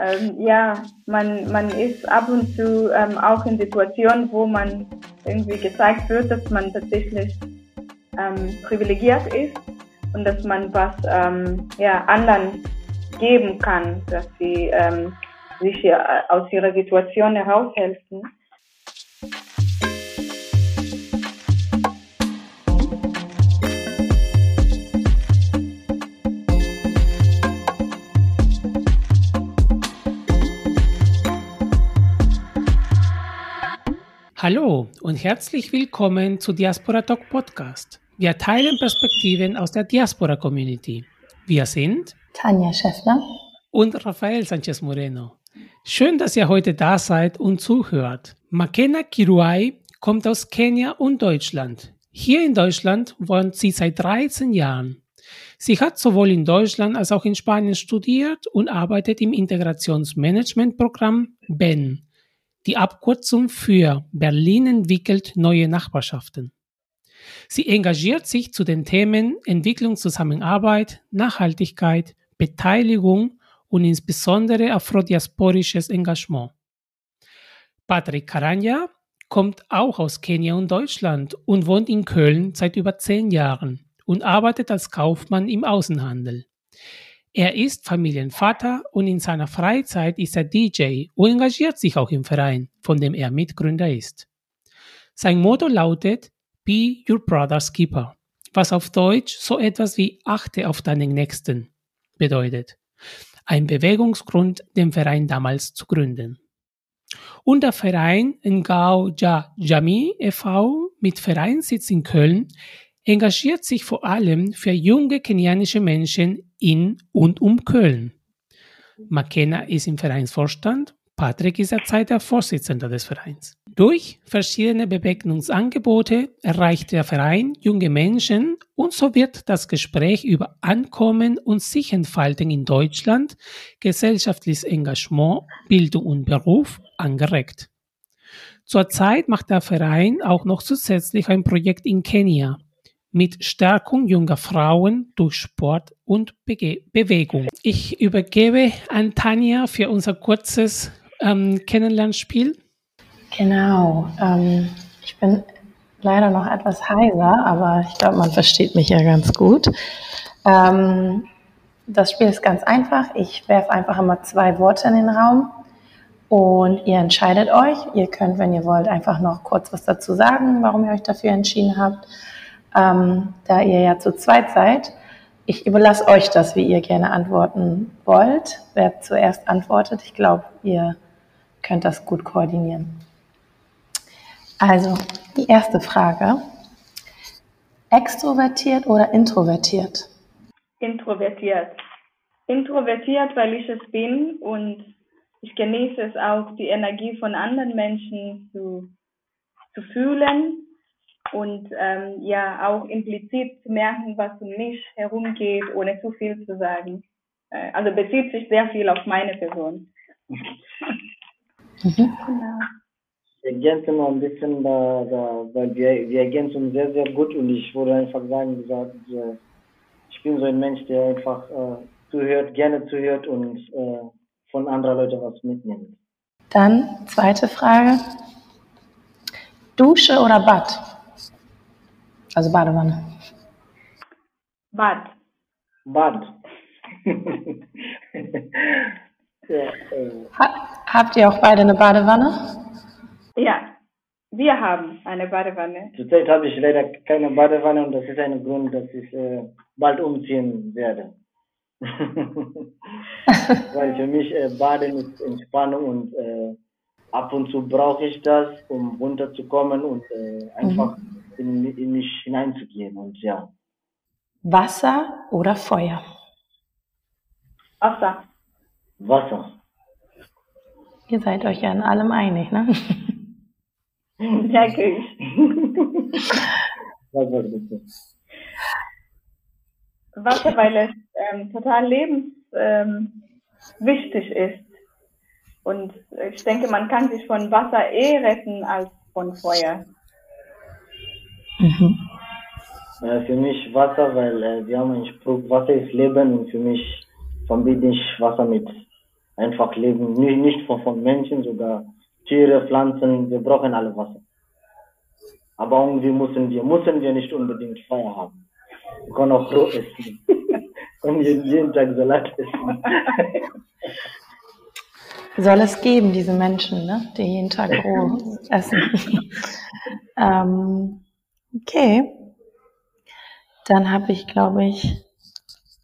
Ähm, ja, man, man ist ab und zu ähm, auch in Situationen, wo man irgendwie gezeigt wird, dass man tatsächlich ähm, privilegiert ist und dass man was ähm, ja, anderen geben kann, dass sie ähm, sich äh, aus ihrer Situation heraushelfen. Hallo und herzlich willkommen zu Diaspora Talk Podcast. Wir teilen Perspektiven aus der Diaspora Community. Wir sind Tanja Schäffler und Rafael Sanchez Moreno. Schön, dass ihr heute da seid und zuhört. Makena Kiruai kommt aus Kenia und Deutschland. Hier in Deutschland wohnt sie seit 13 Jahren. Sie hat sowohl in Deutschland als auch in Spanien studiert und arbeitet im Integrationsmanagementprogramm BEN die Abkürzung für Berlin entwickelt neue Nachbarschaften. Sie engagiert sich zu den Themen Entwicklungszusammenarbeit, Nachhaltigkeit, Beteiligung und insbesondere afrodiasporisches Engagement. Patrick Karanja kommt auch aus Kenia und Deutschland und wohnt in Köln seit über zehn Jahren und arbeitet als Kaufmann im Außenhandel. Er ist Familienvater und in seiner Freizeit ist er DJ und engagiert sich auch im Verein, von dem er Mitgründer ist. Sein Motto lautet Be Your Brother's Keeper, was auf Deutsch so etwas wie Achte auf deinen Nächsten bedeutet. Ein Bewegungsgrund, den Verein damals zu gründen. Und der Verein Ngao Ja Jami e.V. mit Vereinssitz in Köln engagiert sich vor allem für junge kenianische Menschen in und um Köln. Makena ist im Vereinsvorstand, Patrick ist derzeit der Vorsitzende des Vereins. Durch verschiedene Begegnungsangebote erreicht der Verein junge Menschen und so wird das Gespräch über Ankommen und sich entfalten in Deutschland, gesellschaftliches Engagement, Bildung und Beruf angeregt. Zurzeit macht der Verein auch noch zusätzlich ein Projekt in Kenia, mit Stärkung junger Frauen durch Sport und Bege Bewegung. Ich übergebe an Tanja für unser kurzes ähm, Kennenlernspiel. Genau. Ähm, ich bin leider noch etwas heiser, aber ich glaube, man versteht mich ja ganz gut. Ähm, das Spiel ist ganz einfach. Ich werfe einfach immer zwei Worte in den Raum und ihr entscheidet euch. Ihr könnt, wenn ihr wollt, einfach noch kurz was dazu sagen, warum ihr euch dafür entschieden habt ähm, da ihr ja zu zweit seid. Ich überlasse euch das, wie ihr gerne antworten wollt. Wer zuerst antwortet, ich glaube, ihr könnt das gut koordinieren. Also, die erste Frage. Extrovertiert oder introvertiert? Introvertiert. Introvertiert, weil ich es bin und ich genieße es auch, die Energie von anderen Menschen zu, zu fühlen und ähm, ja auch implizit zu merken, was um mich herumgeht, ohne zu viel zu sagen. Äh, also bezieht sich sehr viel auf meine Person. Mhm. Genau. Ich ergänze noch ein bisschen, da, da, weil wir, wir ergänzen sehr, sehr gut und ich würde einfach sagen, gesagt, ich bin so ein Mensch, der einfach äh, zuhört, gerne zuhört und äh, von anderen Leuten was mitnimmt. Dann zweite Frage. Dusche oder Bad? Also Badewanne. Bad. Bad. ja, äh. ha habt ihr auch beide eine Badewanne? Ja, wir haben eine Badewanne. Zurzeit habe ich leider keine Badewanne und das ist ein Grund, dass ich äh, bald umziehen werde. Weil für mich äh, Baden ist Entspannung und äh, ab und zu brauche ich das, um runterzukommen und äh, einfach mhm in, in mich hineinzugehen und ja. Wasser oder Feuer? Wasser. Wasser. Ihr seid euch ja in allem einig, ne? Merke ich. Wasser bitte. Wasser, weil es ähm, total lebenswichtig ähm, ist. Und ich denke, man kann sich von Wasser eh retten als von Feuer. Mhm. Äh, für mich Wasser, weil äh, wir haben einen Spruch, Wasser ist Leben und für mich verbinde ich Wasser mit einfach leben. Nicht von, von Menschen, sogar Tiere, Pflanzen, wir brauchen alle Wasser. Aber irgendwie müssen wir, müssen wir nicht unbedingt Feuer haben. Wir können auch Brot essen. Und jeden, jeden Tag Salat essen. Soll es geben, diese Menschen, ne? die jeden Tag Brot essen. ähm, okay. Dann habe ich, glaube ich,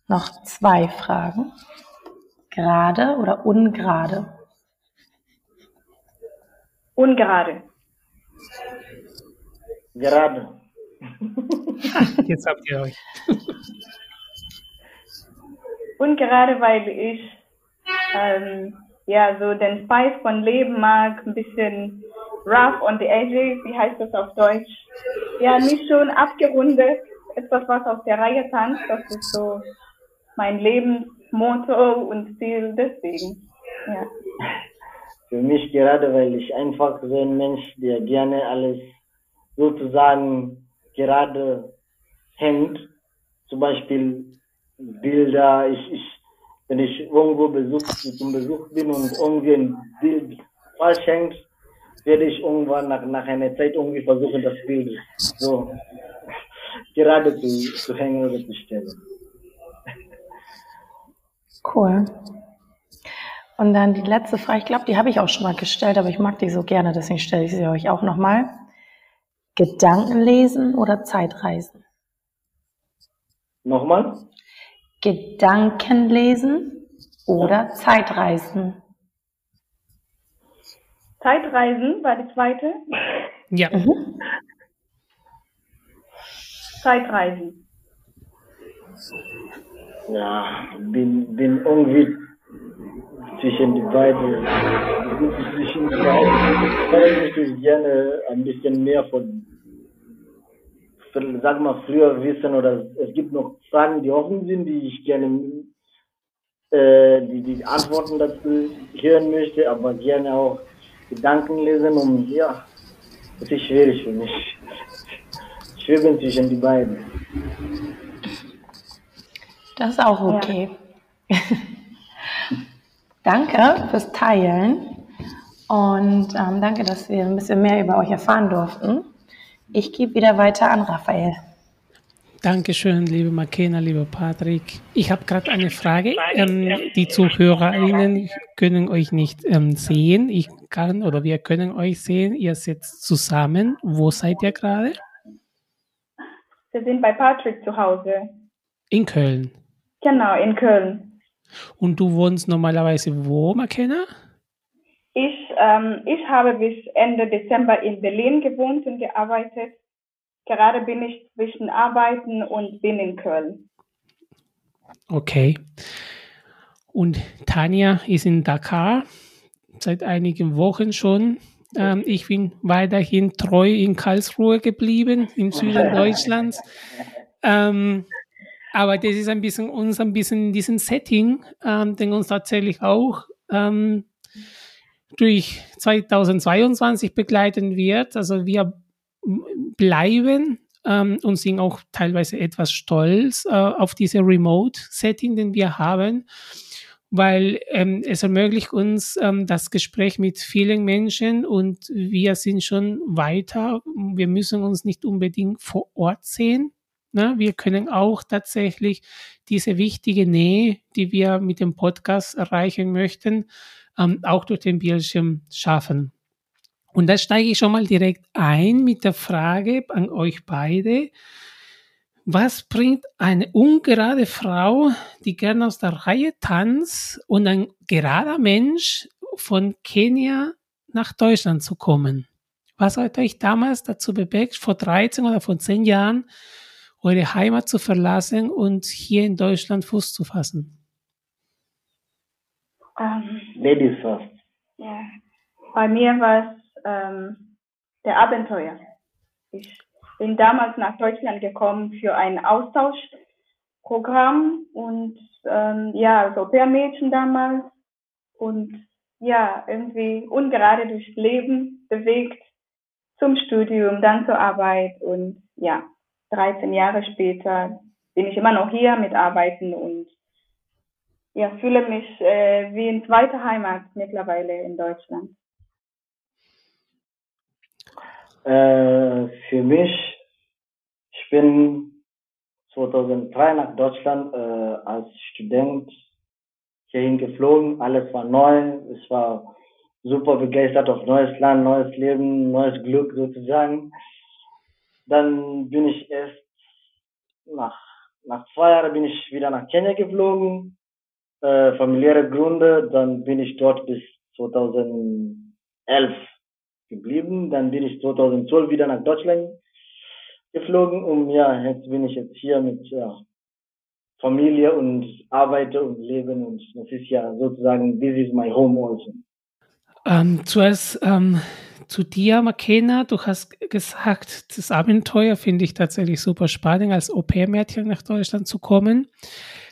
noch zwei Fragen. Gerade oder ungerade? Ungerade. Gerade. Jetzt habt ihr euch. Ungerade, weil ich ähm, ja so den Spice von Leben mag, ein bisschen rough the edges, wie heißt das auf Deutsch? Ja, nicht schon abgerundet, etwas, was auf der Reihe tanzt, das ist so mein Lebensmotto und Ziel deswegen. Ja. Für mich gerade, weil ich einfach so ein Mensch, der gerne alles sozusagen gerade hängt. Zum Beispiel Bilder. Ich, ich, wenn ich irgendwo Besuch, zum Besuch bin und irgendwie ein Bild falsch hängt, werde ich irgendwann nach, nach einer Zeit irgendwie versuchen, das Bild so gerade zu, zu hängen oder zu stellen. Cool. Und dann die letzte Frage, ich glaube, die habe ich auch schon mal gestellt, aber ich mag die so gerne, deswegen stelle ich sie euch auch nochmal. Gedanken lesen oder Zeitreisen? Nochmal? Gedanken lesen oder Zeitreisen? Zeitreisen war die zweite. Ja. Mhm. Zeitreisen. Ja, bin, bin irgendwie zwischen die beiden. Zwischen die beiden. Ich möchte gerne ein bisschen mehr von, sag mal, früher wissen oder es gibt noch Fragen, die offen sind, die ich gerne, äh, die, die Antworten dazu hören möchte, aber gerne auch Gedanken lesen, um, ja, das ist schwierig für mich. Schweben zwischen die beiden. Das ist auch okay. Ja. danke fürs Teilen und ähm, danke, dass wir ein bisschen mehr über euch erfahren durften. Ich gebe wieder weiter an Raphael. Dankeschön, liebe Makena, lieber Patrick. Ich habe gerade eine Frage. Ähm, die ZuhörerInnen können euch nicht ähm, sehen. Ich kann oder wir können euch sehen. Ihr sitzt zusammen. Wo seid ihr gerade? Wir sind bei Patrick zu Hause. In Köln. Genau, in Köln. Und du wohnst normalerweise wo, Makena? Ich, ähm, ich habe bis Ende Dezember in Berlin gewohnt und gearbeitet. Gerade bin ich zwischen Arbeiten und bin in Köln. Okay. Und Tanja ist in Dakar seit einigen Wochen schon. Ähm, ich bin weiterhin treu in Karlsruhe geblieben, im Süden Deutschlands. Ähm, aber das ist ein bisschen uns ein bisschen in diesem Setting, ähm, den uns tatsächlich auch ähm, durch 2022 begleiten wird. Also wir bleiben ähm, und sind auch teilweise etwas stolz äh, auf diese Remote-Setting, den wir haben, weil ähm, es ermöglicht uns ähm, das Gespräch mit vielen Menschen und wir sind schon weiter. Wir müssen uns nicht unbedingt vor Ort sehen. Ne? Wir können auch tatsächlich diese wichtige Nähe, die wir mit dem Podcast erreichen möchten, ähm, auch durch den Bildschirm schaffen. Und da steige ich schon mal direkt ein mit der Frage an euch beide. Was bringt eine ungerade Frau, die gerne aus der Reihe tanzt und ein gerader Mensch von Kenia nach Deutschland zu kommen? Was hat euch damals dazu bewegt, vor 13 oder vor 10 Jahren eure Heimat zu verlassen und hier in Deutschland Fuß zu fassen? Ähm, Ladies first. ja. Bei mir war es ähm, der Abenteuer. Ich bin damals nach Deutschland gekommen für ein Austauschprogramm und ähm, ja, als Au-pair-Mädchen damals und ja, irgendwie ungerade durchs Leben bewegt zum Studium, dann zur Arbeit und ja, 13 Jahre später bin ich immer noch hier mit Arbeiten und ja, fühle mich äh, wie in zweiter Heimat mittlerweile in Deutschland. Äh, für mich, ich bin 2003 nach Deutschland äh, als Student hierhin geflogen. Alles war neu. Es war super begeistert auf neues Land, neues Leben, neues Glück sozusagen. Dann bin ich erst nach, nach zwei Jahren bin ich wieder nach Kenia geflogen äh, familiäre Gründe, dann bin ich dort bis 2011 geblieben. Dann bin ich 2012 wieder nach Deutschland geflogen und ja, jetzt bin ich jetzt hier mit ja, Familie und arbeite und lebe und das ist ja sozusagen, this is my home also. Ähm, zuerst ähm, zu dir, Makena. Du hast gesagt, das Abenteuer finde ich tatsächlich super spannend, als Au-pair-Mädchen nach Deutschland zu kommen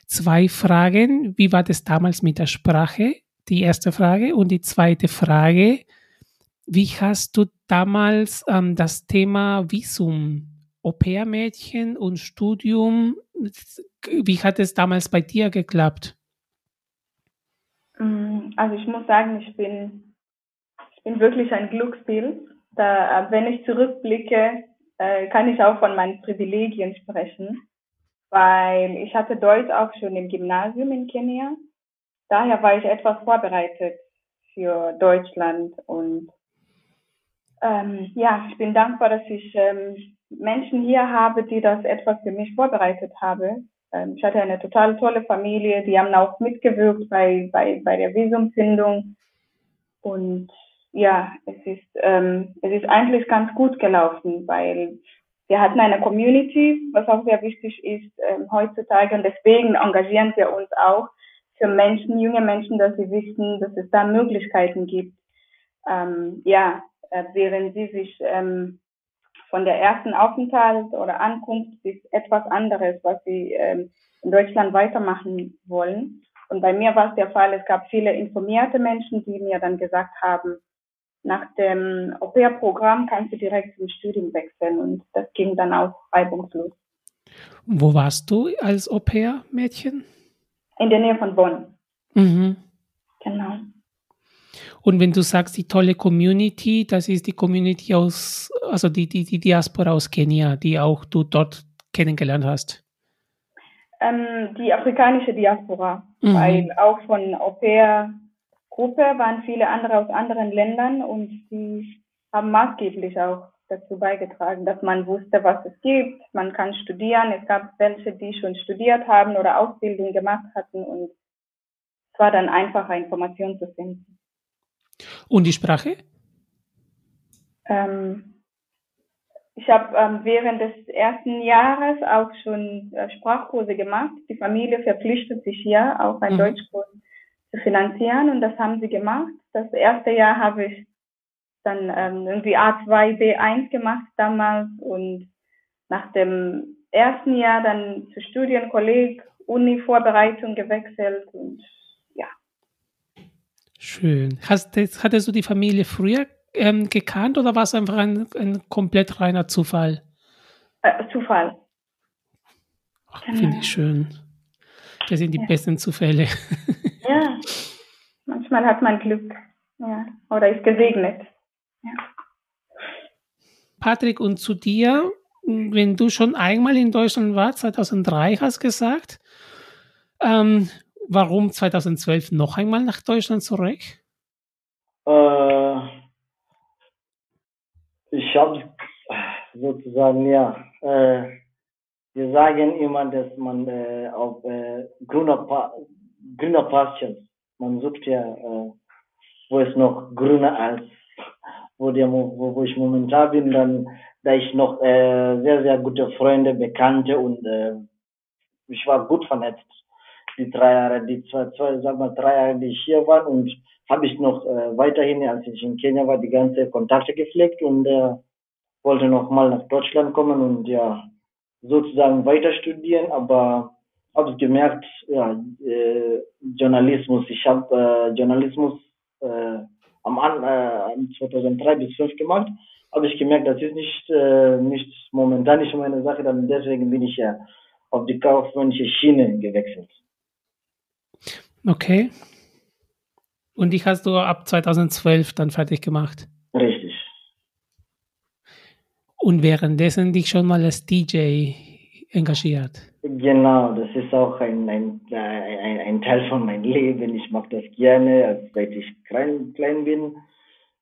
zwei Fragen. Wie war das damals mit der Sprache? Die erste Frage. Und die zweite Frage, wie hast du damals ähm, das Thema Visum, Au-pair-Mädchen und Studium, wie hat es damals bei dir geklappt? Mm, also ich muss sagen, ich bin, ich bin wirklich ein Glücksspiel. Da, wenn ich zurückblicke, äh, kann ich auch von meinen Privilegien sprechen weil ich hatte Deutsch auch schon im Gymnasium in Kenia. Daher war ich etwas vorbereitet für Deutschland und ähm, ja, ich bin dankbar, dass ich ähm, Menschen hier habe, die das etwas für mich vorbereitet haben. Ähm, ich hatte eine total tolle Familie, die haben auch mitgewirkt bei, bei, bei der Visumfindung und ja, es ist, ähm, es ist eigentlich ganz gut gelaufen, weil wir hatten eine Community, was auch sehr wichtig ist ähm, heutzutage. Und deswegen engagieren wir uns auch für Menschen, junge Menschen, dass sie wissen, dass es da Möglichkeiten gibt. Ähm, ja, äh, während sie sich ähm, von der ersten Aufenthalt oder Ankunft bis etwas anderes, was sie ähm, in Deutschland weitermachen wollen. Und bei mir war es der Fall, es gab viele informierte Menschen, die mir dann gesagt haben, nach dem Au-pair-Programm kannst du direkt zum Studium wechseln und das ging dann auch reibungslos. Wo warst du als Au-pair-Mädchen? In der Nähe von Bonn. Mhm. Genau. Und wenn du sagst, die tolle Community, das ist die Community aus, also die, die, die Diaspora aus Kenia, die auch du dort kennengelernt hast. Ähm, die afrikanische Diaspora, mhm. weil auch von Au-pair Gruppe waren viele andere aus anderen Ländern und die haben maßgeblich auch dazu beigetragen, dass man wusste, was es gibt. Man kann studieren. Es gab welche, die schon studiert haben oder Ausbildung gemacht hatten und es war dann einfacher, Informationen zu finden. Und die Sprache? Ähm, ich habe ähm, während des ersten Jahres auch schon äh, Sprachkurse gemacht. Die Familie verpflichtet sich hier auch ein mhm. Deutschkurs zu finanzieren und das haben sie gemacht. Das erste Jahr habe ich dann ähm, irgendwie A2, B1 gemacht damals und nach dem ersten Jahr dann zu Studienkolleg, Uni-Vorbereitung gewechselt und ja. Schön. Hast, hattest du die Familie früher ähm, gekannt oder war es einfach ein, ein komplett reiner Zufall? Äh, Zufall. Genau. Finde ich schön. Das sind die ja. besten Zufälle. Ja, manchmal hat man Glück ja, oder ist gesegnet. Ja. Patrick, und zu dir, wenn du schon einmal in Deutschland warst, 2003 hast gesagt, ähm, warum 2012 noch einmal nach Deutschland zurück? Äh, ich habe sozusagen, ja, äh, wir sagen immer, dass man äh, auf äh, grüner, grüner Pastures. Man sucht ja, äh, wo es noch grüner als wo, der, wo, wo ich momentan bin, dann da ich noch äh, sehr, sehr gute Freunde, Bekannte und äh, ich war gut vernetzt. Die drei Jahre, die zwei, zwei, sag mal, drei Jahre, die ich hier war und habe ich noch äh, weiterhin, als ich in Kenia war, die ganze Kontakte gepflegt und äh, wollte noch mal nach Deutschland kommen und ja, sozusagen weiter studieren, aber habe gemerkt, ja, äh, Journalismus, ich habe äh, Journalismus äh, am äh, 2003 bis 2005 gemacht, habe ich gemerkt, das ist nicht, äh, nicht momentan nicht meine Sache, dann deswegen bin ich ja auf die kaufmännische Schiene gewechselt. Okay. Und die hast du ab 2012 dann fertig gemacht? Richtig. Und währenddessen dich schon mal als DJ engagiert? Genau, das ist auch ein, ein, ein, ein Teil von meinem Leben. Ich mache das gerne, seit ich klein, klein bin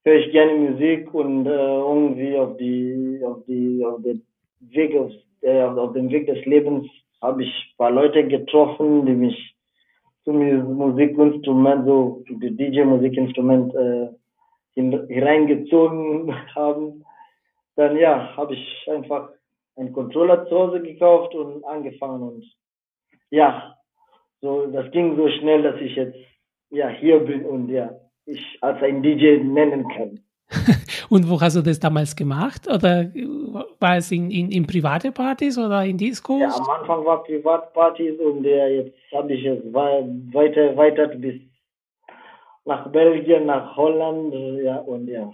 höre ich gerne Musik und äh, irgendwie auf die auf die auf den Weg auf, äh, auf dem Weg des Lebens habe ich ein paar Leute getroffen, die mich zum Musikinstrument, so dem DJ-Musikinstrument äh, hineingezogen haben. Dann ja, habe ich einfach einen Controller zu Hause gekauft und angefangen und ja, so das ging so schnell, dass ich jetzt ja hier bin und ja ich als ein DJ nennen kann. Und wo hast du das damals gemacht? Oder war es in, in, in private Partys oder in Discos? Ja, am Anfang war Privatpartys und äh, jetzt habe ich es weiter erweitert bis nach Belgien, nach Holland, ja, und ja.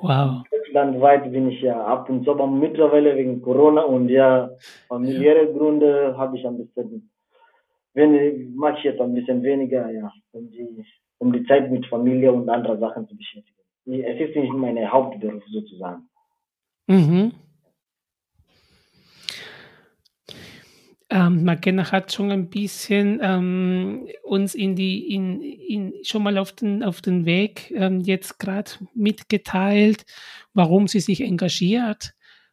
Wow. Landweit bin ich ja ab und zu, aber mittlerweile wegen Corona und ja, familiäre ja. Gründe habe ich ein bisschen, wenn, mache ich jetzt ein bisschen weniger, ja, um die um die Zeit mit Familie und anderen Sachen zu beschäftigen. Es ist nicht mein Hauptberuf sozusagen. Mhm. Ähm, Magena hat schon ein bisschen ähm, uns in die, in, in, schon mal auf den, auf den Weg ähm, jetzt gerade mitgeteilt, warum sie sich engagiert.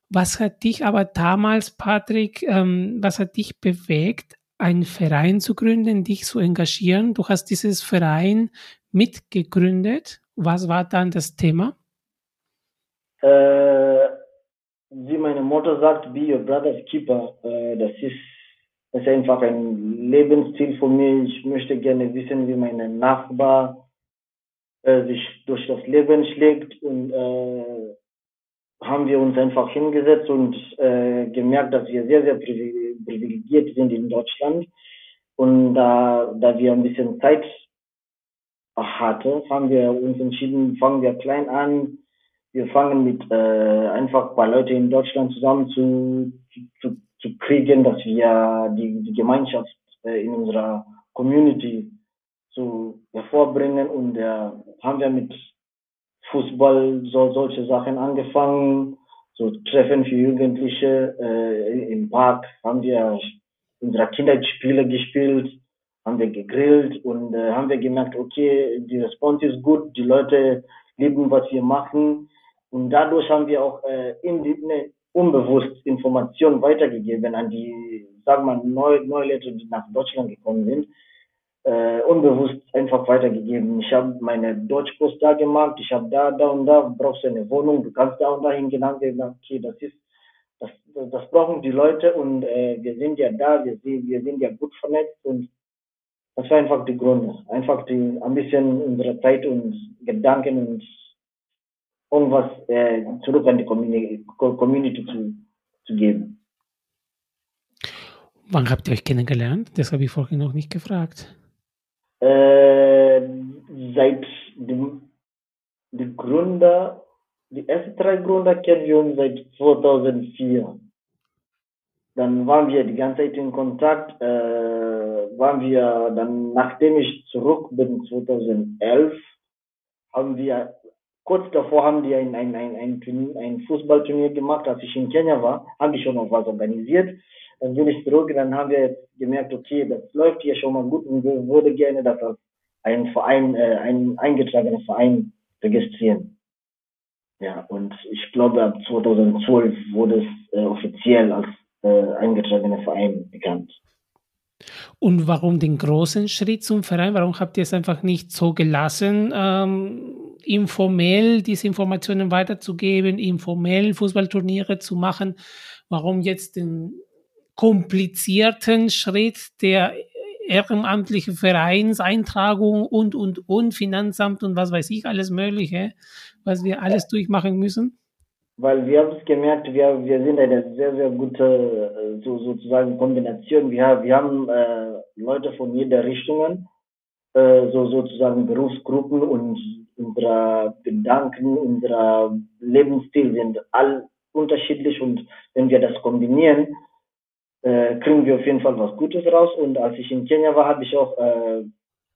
Was hat dich aber damals, Patrick, ähm, was hat dich bewegt, einen Verein zu gründen, dich zu engagieren. Du hast dieses Verein mitgegründet. Was war dann das Thema? Äh, wie meine Mutter sagt, be your brother's keeper. Äh, das, ist, das ist einfach ein Lebensstil von mir. Ich möchte gerne wissen, wie mein Nachbar äh, sich durch das Leben schlägt und äh, haben wir uns einfach hingesetzt und äh, gemerkt, dass wir sehr, sehr privilegiert sind in Deutschland. Und da, da wir ein bisschen Zeit hatten, haben wir uns entschieden, fangen wir klein an. Wir fangen mit äh, einfach ein paar Leute in Deutschland zusammen zu, zu, zu kriegen, dass wir die, die Gemeinschaft äh, in unserer Community zu hervorbringen. Und äh, haben wir mit Fußball, so, solche Sachen angefangen, so Treffen für Jugendliche äh, im Park, haben wir unsere Kinderspiele gespielt, haben wir gegrillt und äh, haben wir gemerkt, okay, die Response ist gut, die Leute lieben, was wir machen und dadurch haben wir auch äh, in die, ne, unbewusst Informationen weitergegeben an die, sagen wir mal, neue, Leute, die nach Deutschland gekommen sind äh, unbewusst einfach weitergegeben. Ich habe meine Deutschkurs da gemacht, ich habe da, da und da, brauchst du eine Wohnung, du kannst da und da hingehen, okay, das ist, das, das brauchen die Leute und äh, wir sind ja da, wir, wir sind ja gut vernetzt und das war einfach die Gründe. Einfach die, ein bisschen unsere Zeit und Gedanken und irgendwas äh, zurück an die Community, Community zu, zu geben. Wann habt ihr euch kennengelernt? Das habe ich vorhin noch nicht gefragt. Äh, seit dem die Gründer, die ersten drei Gründer kennen wir uns seit 2004. Dann waren wir die ganze Zeit in Kontakt, äh, waren wir dann, nachdem ich zurück bin, 2011, haben wir, kurz davor haben wir ein, ein, ein, ein, ein Fußballturnier gemacht, als ich in Kenia war, habe ich schon noch was organisiert dann bin ich zurück, dann haben wir jetzt gemerkt, okay, das läuft hier schon mal gut und wir würde gerne das als ein Verein, äh, ein eingetragener Verein registrieren. Ja, und ich glaube, ab 2012 wurde es äh, offiziell als äh, eingetragener Verein bekannt. Und warum den großen Schritt zum Verein? Warum habt ihr es einfach nicht so gelassen, ähm, informell diese Informationen weiterzugeben, informell Fußballturniere zu machen? Warum jetzt den komplizierten Schritt der ehrenamtlichen Vereinseintragung und, und, und Finanzamt und was weiß ich, alles Mögliche, was wir alles durchmachen müssen? Weil wir haben es gemerkt, wir, wir sind eine sehr, sehr gute äh, so, sozusagen Kombination. Wir, wir haben äh, Leute von jeder Richtung, äh, so sozusagen Berufsgruppen und unsere Gedanken, unser Lebensstil sind all unterschiedlich und wenn wir das kombinieren, äh, kriegen wir auf jeden Fall was Gutes raus. Und als ich in Kenia war, habe ich auch äh,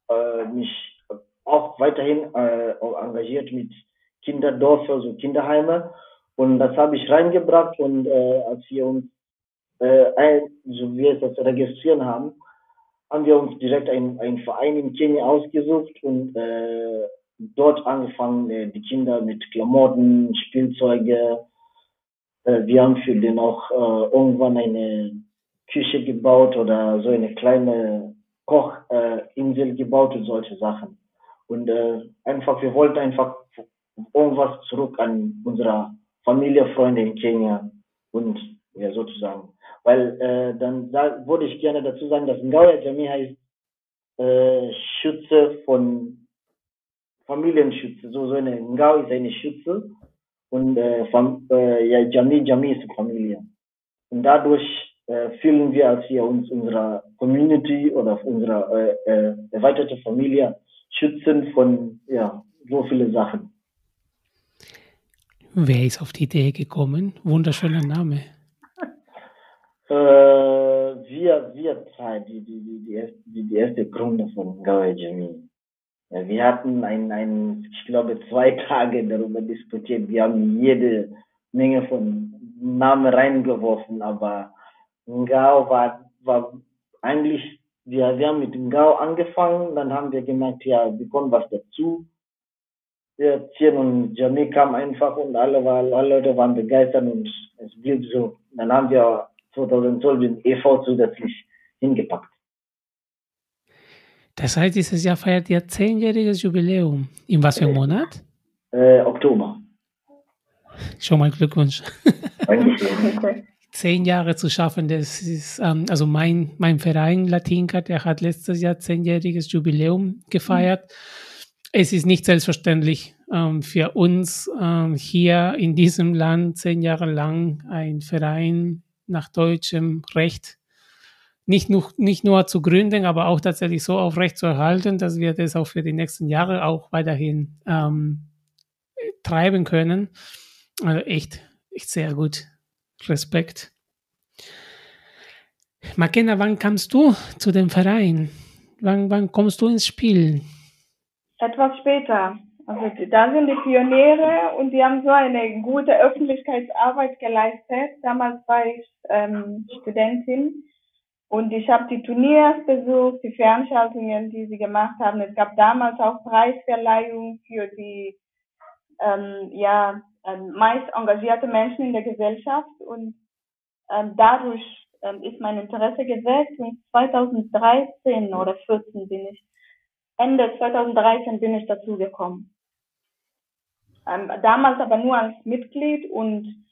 äh, mich auch weiterhin äh, engagiert mit Kinderdorf, also Kinderheime. Und das habe ich reingebracht und äh, als wir uns, äh, ein, so wir das registrieren haben, haben wir uns direkt einen Verein in Kenia ausgesucht und äh, dort angefangen, äh, die Kinder mit Klamotten, Spielzeuge. Äh, wir haben für den auch äh, irgendwann eine Küche gebaut oder so eine kleine Kochinsel gebaut und solche Sachen. Und äh, einfach, wir wollten einfach irgendwas zurück an unsere Familie, Freunde in Kenia und ja sozusagen. Weil äh, dann da, würde ich gerne dazu sagen, dass Ngauya Jamii heißt äh, Schütze von Familienschütze. So, so eine Ngau ist eine Schütze und äh, Fam, äh, ja, Jamii, Jamii ist Familie. Und dadurch äh, fühlen wir, als wir uns unserer Community oder unserer äh, äh, erweiterte Familie schützen von ja, so viele Sachen. Wer ist auf die Idee gekommen? Wunderschöner Name. Äh, wir, wir drei, die, die, die, die, erste, die, die erste Gründe von Gawa Jamii. Wir hatten ein, ein, ich glaube, zwei Tage darüber diskutiert. Wir haben jede Menge von Namen reingeworfen, aber Ngao war, war eigentlich, wir, wir haben mit Ngao angefangen, dann haben wir gemerkt, ja, wir kommen was dazu. Wir und Jamie kam einfach und alle, alle Leute waren begeistert und es blieb so. Dann haben wir 2012 den EV zusätzlich hingepackt. Das heißt, dieses Jahr feiert ihr zehnjähriges Jubiläum. In was für einem Monat? Äh, Oktober. Schon mal Glückwunsch. Zehn Jahre zu schaffen, das ist, ähm, also mein, mein Verein Latinka, der hat letztes Jahr zehnjähriges Jubiläum gefeiert. Mhm. Es ist nicht selbstverständlich ähm, für uns ähm, hier in diesem Land zehn Jahre lang ein Verein nach deutschem Recht nicht nur, nicht nur zu gründen, aber auch tatsächlich so aufrecht zu erhalten, dass wir das auch für die nächsten Jahre auch weiterhin ähm, treiben können. Also echt, echt sehr gut. Respekt. Makena, wann kamst du zu dem Verein? Wann, wann kommst du ins Spiel? Etwas später. Also da sind die Pioniere und die haben so eine gute Öffentlichkeitsarbeit geleistet. Damals war ich ähm, Studentin und ich habe die Turniers besucht, die Veranstaltungen, die sie gemacht haben. Es gab damals auch Preisverleihungen für die ähm, ja, ähm, meist engagierte Menschen in der Gesellschaft. Und ähm, dadurch ähm, ist mein Interesse geweckt. Und 2013 oder 14 bin ich, Ende 2013 bin ich dazu gekommen. Ähm, damals aber nur als Mitglied und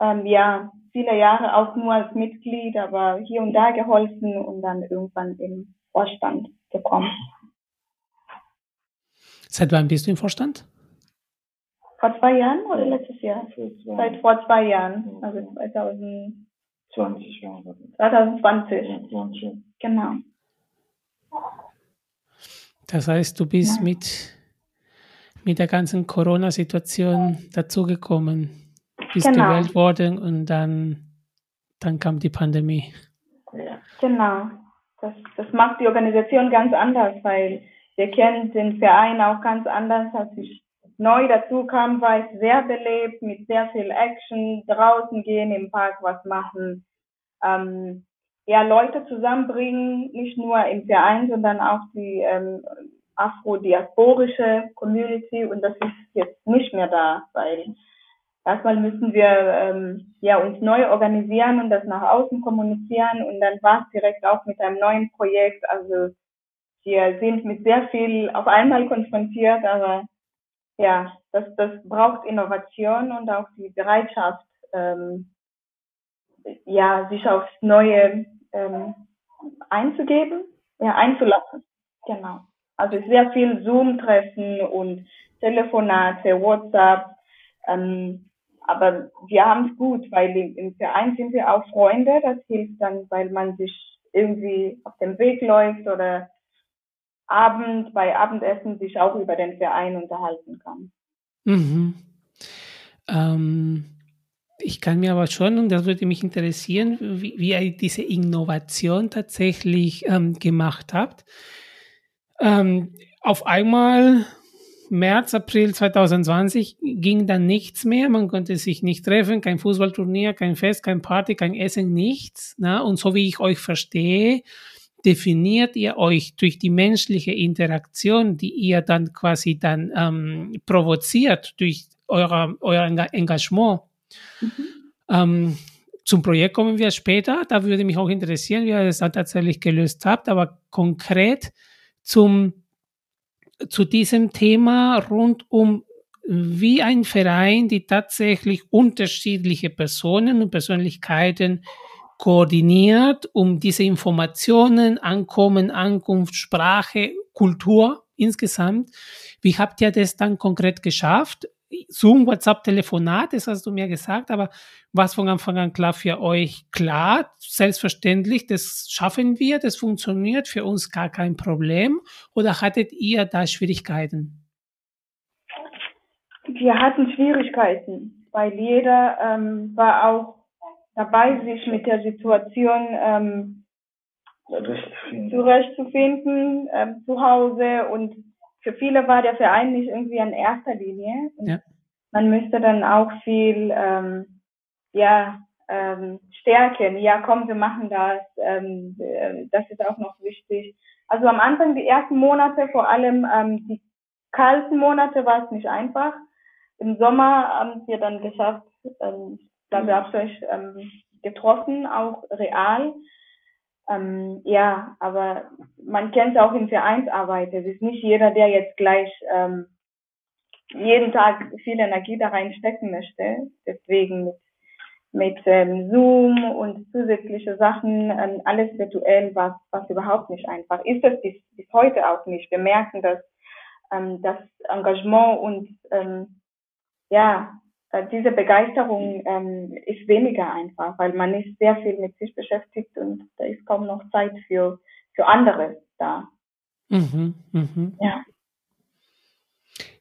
ähm, ja, viele Jahre auch nur als Mitglied, aber hier und da geholfen und dann irgendwann im Vorstand gekommen. Seit wann bist du im Vorstand? Vor zwei Jahren oder letztes Jahr? Seit vor zwei Jahren, also 2020. 2020. Genau. Das heißt, du bist ja. mit, mit der ganzen Corona-Situation dazugekommen bist genau. gewählt worden und dann, dann kam die Pandemie. Genau. Das, das macht die Organisation ganz anders, weil wir kennen den Verein auch ganz anders. Als ich neu dazu kam, war es sehr belebt, mit sehr viel Action, draußen gehen, im Park was machen. Ähm, ja, Leute zusammenbringen, nicht nur im Verein, sondern auch die ähm, afro-diasporische Community und das ist jetzt nicht mehr da, weil erstmal müssen wir ähm, ja, uns neu organisieren und das nach außen kommunizieren und dann war es direkt auch mit einem neuen Projekt. Also wir sind mit sehr viel auf einmal konfrontiert, aber ja, das, das braucht Innovation und auch die Bereitschaft, ähm, ja, sich aufs Neue ähm, einzugeben, ja, einzulassen. Genau. Also sehr viel Zoom-Treffen und Telefonate, WhatsApp, ähm, aber wir haben es gut, weil im Verein sind wir auch Freunde. Das hilft dann, weil man sich irgendwie auf dem Weg läuft oder Abend bei Abendessen sich auch über den Verein unterhalten kann. Mhm. Ähm, ich kann mir aber schon, und das würde mich interessieren, wie, wie ihr diese Innovation tatsächlich ähm, gemacht habt. Ähm, auf einmal März, April 2020 ging dann nichts mehr. Man konnte sich nicht treffen, kein Fußballturnier, kein Fest, kein Party, kein Essen, nichts. Na? Und so wie ich euch verstehe, definiert ihr euch durch die menschliche Interaktion, die ihr dann quasi dann ähm, provoziert durch euer, euer Engagement. Mhm. Ähm, zum Projekt kommen wir später. Da würde mich auch interessieren, wie ihr das dann tatsächlich gelöst habt. Aber konkret zum zu diesem Thema rund um wie ein Verein, die tatsächlich unterschiedliche Personen und Persönlichkeiten koordiniert, um diese Informationen, Ankommen, Ankunft, Sprache, Kultur insgesamt. Wie habt ihr das dann konkret geschafft? Zoom, WhatsApp, Telefonat, das hast du mir gesagt, aber was von Anfang an klar für euch? Klar, selbstverständlich, das schaffen wir, das funktioniert, für uns gar kein Problem. Oder hattet ihr da Schwierigkeiten? Wir hatten Schwierigkeiten, weil jeder ähm, war auch dabei, sich mit der Situation ähm, zurechtzufinden ähm, zu Hause und für viele war der Verein nicht irgendwie in erster Linie. Ja. Man müsste dann auch viel ähm, ja, ähm, stärken. Ja, komm, wir machen das. Ähm, äh, das ist auch noch wichtig. Also am Anfang, die ersten Monate, vor allem ähm, die kalten Monate, war es nicht einfach. Im Sommer haben wir dann geschafft, ähm, da mhm. habt ihr euch ähm, getroffen, auch real. Ähm, ja, aber man kennt auch in Vereinsarbeit. Es ist nicht jeder, der jetzt gleich ähm, jeden Tag viel Energie da reinstecken möchte. Deswegen mit, mit ähm, Zoom und zusätzliche Sachen, ähm, alles virtuell, was, was überhaupt nicht einfach ist. Es bis, bis heute auch nicht. Wir merken, dass ähm, das Engagement und ähm, ja, diese Begeisterung ähm, ist weniger einfach, weil man ist sehr viel mit sich beschäftigt und da ist kaum noch Zeit für, für andere da. Mhm, mh. Ja.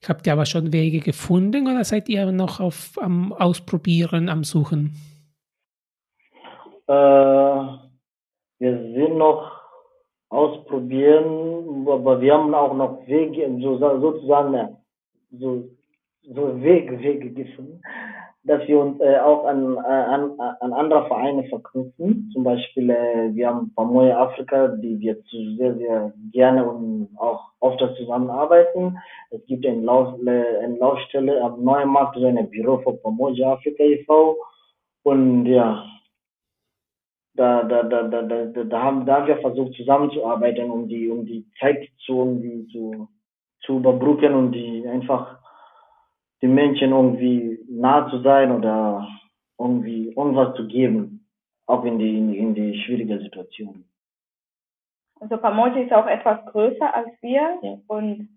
Habt ihr aber schon Wege gefunden oder seid ihr noch auf, am Ausprobieren, am Suchen? Äh, wir sind noch ausprobieren, aber wir haben auch noch Wege, so, sozusagen so so Wege, Wege gefunden, dass wir uns äh, auch an, äh, an, an andere Vereine verknüpfen. Zum Beispiel, äh, wir haben Pamoja Afrika, die wir sehr, sehr gerne und auch oft zusammenarbeiten. Es gibt eine, Lauf, äh, eine Laufstelle am Neuen Markt, so ein Büro für Pamoja Afrika e.V. Und ja, da, da, da, da, da, da, haben, da haben wir versucht zusammenzuarbeiten, um die, um die Zeit zu, irgendwie zu, zu überbrücken und die einfach den Menschen irgendwie nah zu sein oder irgendwie irgendwas zu geben, auch in die, in, in die schwierige Situation. Also Pamoji ist auch etwas größer als wir ja. und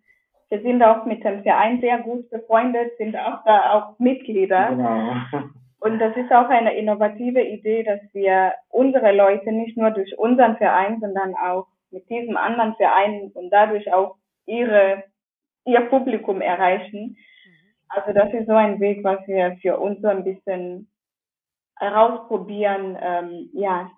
wir sind auch mit dem Verein sehr gut befreundet, sind auch da auch Mitglieder. Genau. Und das ist auch eine innovative Idee, dass wir unsere Leute nicht nur durch unseren Verein, sondern auch mit diesem anderen Verein und dadurch auch ihre, ihr Publikum erreichen. Also das ist so ein Weg, was wir für uns so ein bisschen herausprobieren, ähm, ja,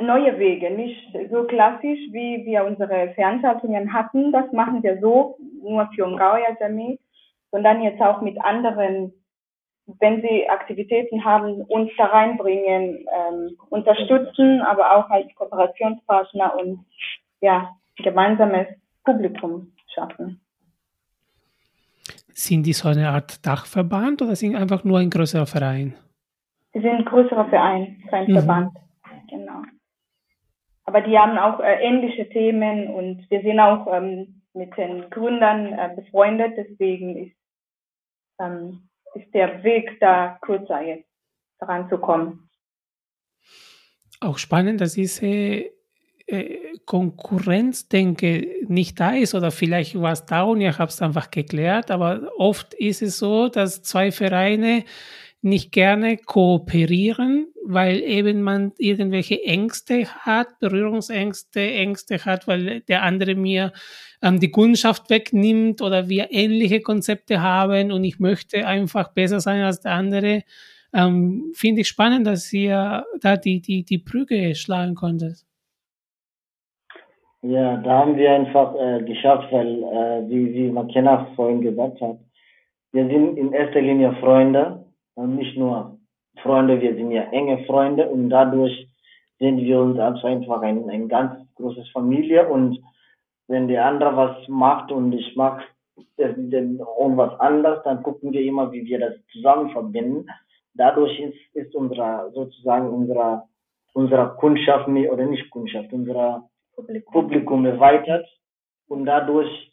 neue Wege, nicht so klassisch, wie wir unsere Veranstaltungen hatten. Das machen wir so, nur für Ngauer Jamie, sondern jetzt auch mit anderen, wenn sie Aktivitäten haben, uns da reinbringen, ähm, unterstützen, aber auch als Kooperationspartner und ja, gemeinsames Publikum schaffen. Sind die so eine Art Dachverband oder sind einfach nur ein größerer Verein? Sie sind ein größerer Verein, kein mhm. Verband. Genau. Aber die haben auch äh, ähnliche Themen und wir sind auch ähm, mit den Gründern äh, befreundet, deswegen ist, ähm, ist der Weg da kürzer jetzt daran zu kommen. Auch spannend, dass diese äh, Konkurrenz, denke, nicht da ist oder vielleicht war es da und ihr habt es einfach geklärt, aber oft ist es so, dass zwei Vereine nicht gerne kooperieren, weil eben man irgendwelche Ängste hat, Berührungsängste, Ängste hat, weil der andere mir ähm, die Kundschaft wegnimmt oder wir ähnliche Konzepte haben und ich möchte einfach besser sein als der andere. Ähm, Finde ich spannend, dass ihr da die, die, die Brücke schlagen konntet. Ja, da haben wir einfach äh, geschafft, weil, äh, wie, wie Makena vorhin gesagt hat, wir sind in erster Linie Freunde und nicht nur Freunde, wir sind ja enge Freunde und dadurch sind wir uns also einfach ein, ein ganz großes Familie und wenn der andere was macht und ich mache irgendwas anderes, dann gucken wir immer, wie wir das zusammen verbinden. Dadurch ist, ist unser, sozusagen unserer, unserer Kundschaft, oder nicht Kundschaft, unserer Publikum. Publikum erweitert und dadurch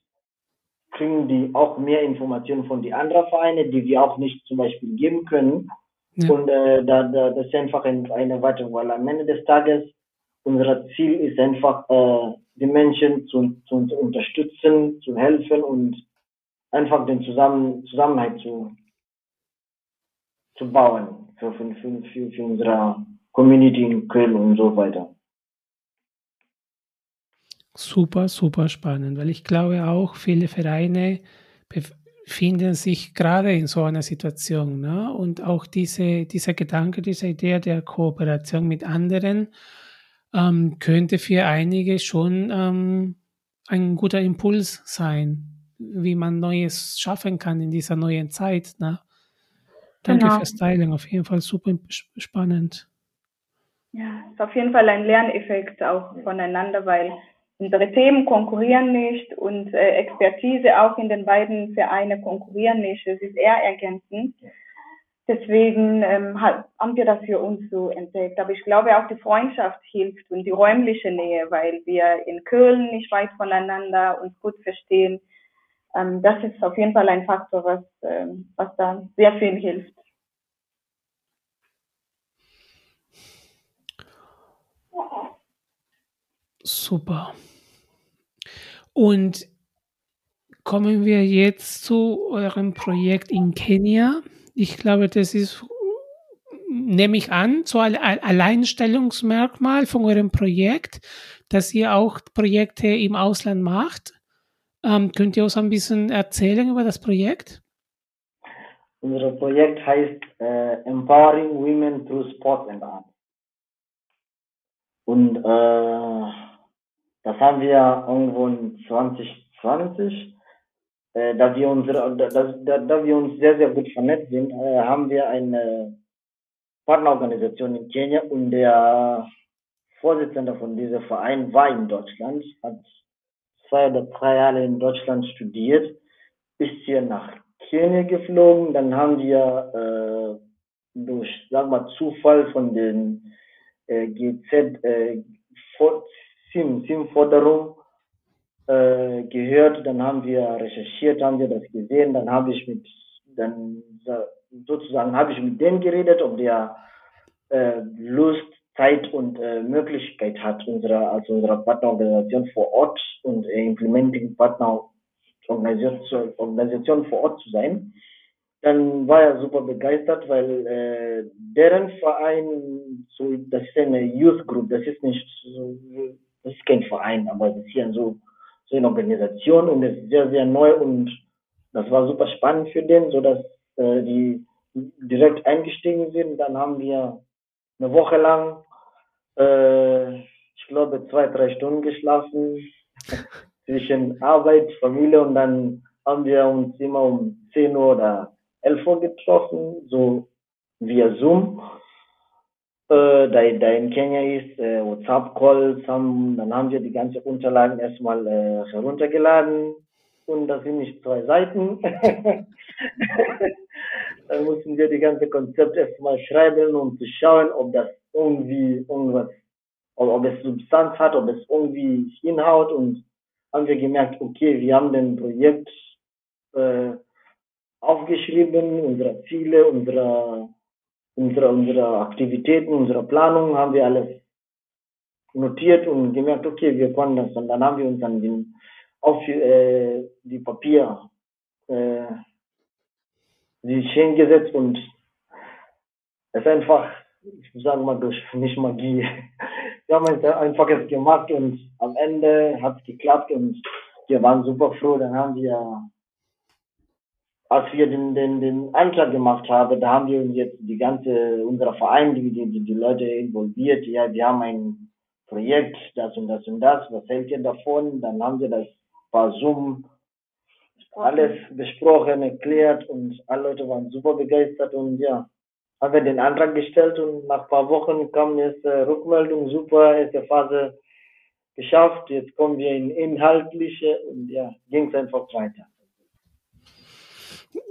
kriegen die auch mehr Informationen von den anderen Vereinen, die wir auch nicht zum Beispiel geben können. Ja. Und äh, da, da, das ist einfach eine Erweiterung, weil am Ende des Tages unser Ziel ist einfach, äh, die Menschen zu, zu, unterstützen, zu helfen und einfach den Zusammen, Zusammenhalt zu, zu bauen für, für, für, für unsere Community in Köln und so weiter super, super spannend, weil ich glaube auch, viele Vereine befinden sich gerade in so einer Situation. Ne? Und auch diese, dieser Gedanke, diese Idee der Kooperation mit anderen ähm, könnte für einige schon ähm, ein guter Impuls sein, wie man Neues schaffen kann in dieser neuen Zeit. Ne? Danke genau. fürs Teilen, auf jeden Fall super spannend. Ja, ist auf jeden Fall ein Lerneffekt auch voneinander, weil Unsere Themen konkurrieren nicht und äh, Expertise auch in den beiden Vereinen konkurrieren nicht. Es ist eher ergänzend. Deswegen ähm, haben wir das für uns so entdeckt. Aber ich glaube auch die Freundschaft hilft und die räumliche Nähe, weil wir in Köln nicht weit voneinander uns gut verstehen. Ähm, das ist auf jeden Fall ein Faktor, was, ähm, was da sehr viel hilft. Super. Und kommen wir jetzt zu eurem Projekt in Kenia. Ich glaube, das ist, nehme ich an, so ein Alleinstellungsmerkmal von eurem Projekt, dass ihr auch Projekte im Ausland macht. Ähm, könnt ihr uns ein bisschen erzählen über das Projekt? Unser Projekt heißt äh, Empowering Women Through Sport and Art. Und äh, das haben wir irgendwo in 2020. Äh, da, wir unsere, da, da, da wir uns sehr, sehr gut vernetzt sind, äh, haben wir eine Partnerorganisation in Kenia und der Vorsitzende von diesem Verein war in Deutschland, hat zwei oder drei Jahre in Deutschland studiert, ist hier nach Kenia geflogen, dann haben wir äh, durch, sagen wir, Zufall von den äh, GZ, äh, SIM, SIM-Forderung äh, gehört, dann haben wir recherchiert, haben wir das gesehen, dann habe ich mit, dann sozusagen habe ich mit dem geredet, ob der äh, Lust, Zeit und äh, Möglichkeit hat, unsere, als unsere Partnerorganisation vor Ort und äh, Implementing Partner Organisation, Organisation vor Ort zu sein. Dann war er super begeistert, weil äh, deren Verein, so, das ist eine Youth Group, das ist nicht so, das ist kein Verein, aber es ist hier so, so eine Organisation und es ist sehr, sehr neu und das war super spannend für den, sodass äh, die direkt eingestiegen sind. Dann haben wir eine Woche lang, äh, ich glaube, zwei, drei Stunden geschlafen zwischen Arbeit, Familie und dann haben wir uns immer um 10 Uhr oder 11 Uhr getroffen, so via Zoom äh, da, da in Kenia ist, äh, WhatsApp-Calls, haben, dann haben wir die ganzen Unterlagen erstmal äh, heruntergeladen und das sind nicht zwei Seiten. dann mussten wir die ganze Konzept erstmal schreiben, um zu schauen, ob das irgendwie irgendwas, ob, ob es Substanz hat, ob es irgendwie hinhaut und haben wir gemerkt, okay, wir haben den Projekt äh, aufgeschrieben, unsere Ziele, unsere unsere, unsere Aktivitäten, unsere Planung haben wir alles notiert und gemerkt, okay, wir können das. Und dann haben wir uns an den, auf äh, die Papier äh, hingesetzt und es einfach, ich sagen mal, durch nicht Magie. Wir haben es einfach gemacht und am Ende hat es geklappt und wir waren super froh. Dann haben wir als wir den, den, den Antrag gemacht haben, da haben wir uns jetzt die ganze, unser Verein, die, die, die Leute involviert. Ja, wir haben ein Projekt, das und das und das, was hält ihr davon? Dann haben wir das per Zoom alles besprochen, erklärt und alle Leute waren super begeistert und ja, haben wir den Antrag gestellt und nach ein paar Wochen kam jetzt äh, Rückmeldung, super, erste Phase geschafft, jetzt kommen wir in inhaltliche und ja, ging es einfach weiter.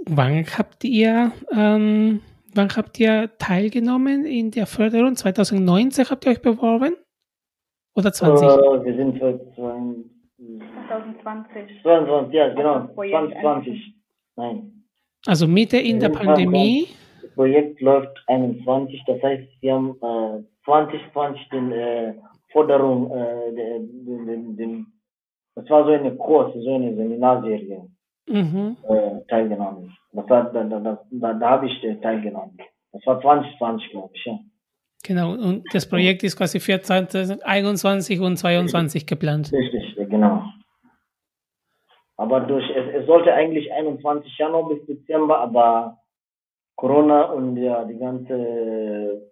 Wann habt ihr ähm, wann habt ihr teilgenommen in der Förderung? 2019 habt ihr euch beworben? Oder 20? Äh, wir sind für 2020. 22, ja, genau. das Projekt 2020. Nein. Also Mitte in der Pandemie. Das Projekt läuft 21, das heißt, wir haben äh, 2020 den äh, Forderung, äh, den, den, den, das war so eine Kurs, so eine Seminarserie Mhm. äh, teilgenommen. Das war, da, da, da, da, habe ich äh, teilgenommen. Das war 2020, glaube ich, ja. Genau. Und das Projekt ist quasi für 2021 und 2022 geplant. Richtig, genau. Aber durch, es, es sollte eigentlich 21 Januar bis Dezember, aber Corona und ja, die ganze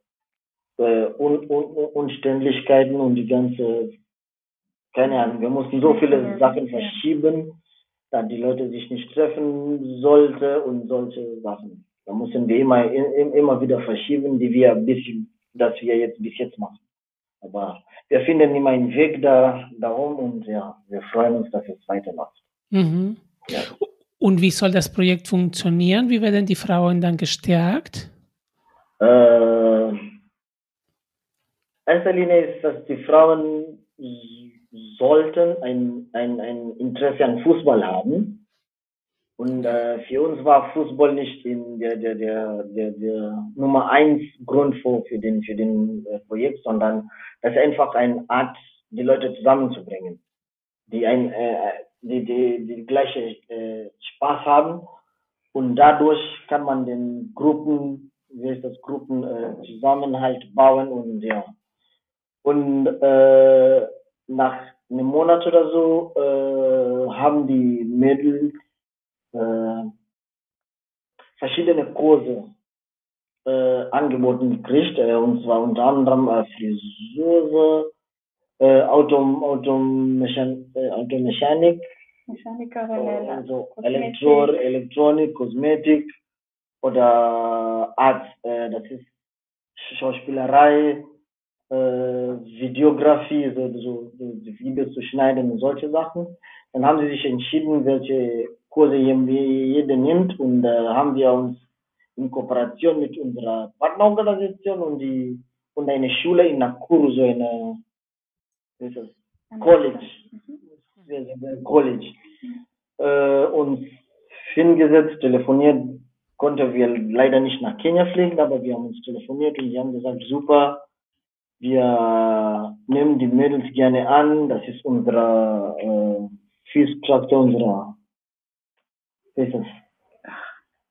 äh, Un, Un, Unständigkeiten und die ganze, keine Ahnung, wir mussten so viele Sachen verschieben, da die Leute sich nicht treffen sollte und solche Sachen. Da mussten wir immer, im- immer wieder verschieben, die wir bis, das wir jetzt bis jetzt machen. Aber wir finden immer einen Weg da, darum und ja, wir freuen uns, dass es weiterläuft. Mhm. Ja. Und wie soll das Projekt funktionieren? Wie werden die Frauen dann gestärkt? Äh, erster Linie ist, dass die Frauen sollten ein, ein, ein Interesse an Fußball haben. Und äh, für uns war Fußball nicht in der, der, der, der, der Nummer eins Grund für, für den, für den äh, Projekt, sondern das ist einfach eine Art, die Leute zusammenzubringen, die ein, äh, die, die, die gleiche äh, Spaß haben. Und dadurch kann man den Gruppen, wie ist das, Gruppen äh, bauen und ja. Und äh, nach einem Monat oder so äh, haben die Mädels äh, verschiedene Kurse äh, angeboten gekriegt, äh, und zwar unter anderem äh, Friseure, äh, Autom, Automechan äh, Automechanik, Mechanikerin, also Kosmetik. Elektro Elektronik, Kosmetik oder Arzt, äh, das ist Schauspielerei, äh, Videografie, so, so, so die Videos zu schneiden und solche Sachen. Dann haben sie sich entschieden, welche Kurse jeder nimmt und äh, haben wir uns in Kooperation mit unserer Partnerorganisation und die und eine Schule in Nakuru, so eine wie ist das? College. Ein College. Äh, uns hingesetzt, telefoniert, konnte wir leider nicht nach Kenia fliegen, aber wir haben uns telefoniert und die haben gesagt, super, wir nehmen die Mädels gerne an, das ist unsere äh, Feestructure, unsere?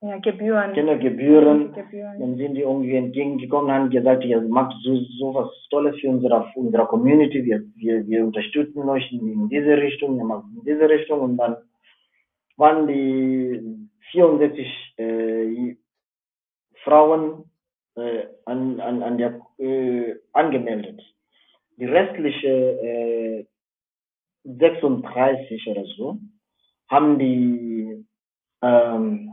Ja, Gebühren. Kindergebühren. Gebühren. Dann sind die irgendwie entgegengekommen, haben gesagt, ihr macht so, so was Tolles für unsere, für unsere Community, wir, wir, wir unterstützen euch in, in diese Richtung, ihr macht in diese Richtung und dann waren die 64 äh, Frauen äh, an, an, an der, äh, angemeldet. Die restliche äh, 36 oder so haben die ähm,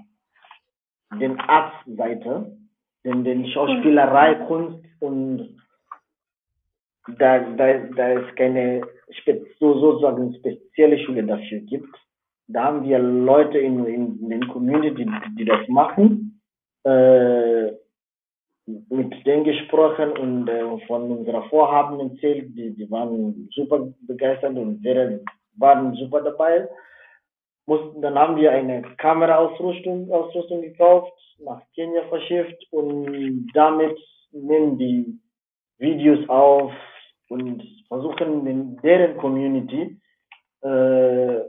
den Arztseite, den, den Schauspielerei, Kunst und da, da, da es keine so, sozusagen spezielle Schule dafür gibt. Da haben wir Leute in, in den Community, die, die das machen, äh, mit denen gesprochen und äh, von unserer Vorhaben erzählt. Die, die waren super begeistert und wäre, waren super dabei. Mussten, dann haben wir eine Kameraausrüstung Ausrüstung gekauft, nach Kenia verschifft und damit nehmen die Videos auf und versuchen in deren Community äh,